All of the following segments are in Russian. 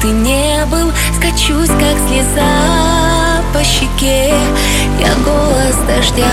ты не был Скачусь, как слеза по щеке. Я голос дождя.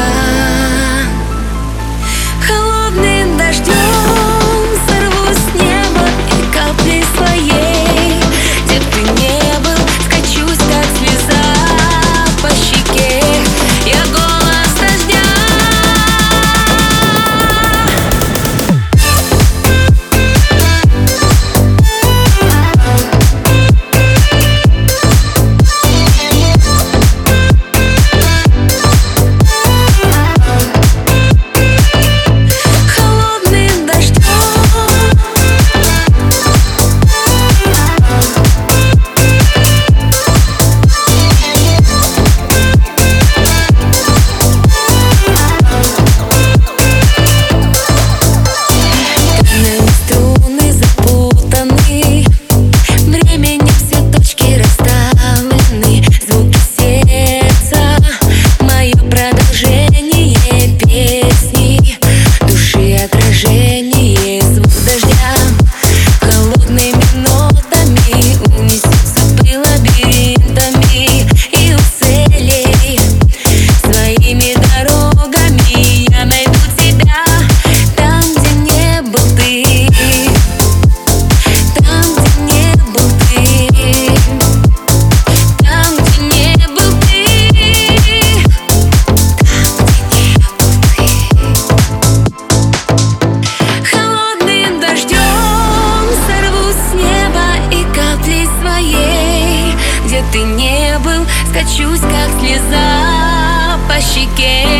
Качусь, как слеза по щеке.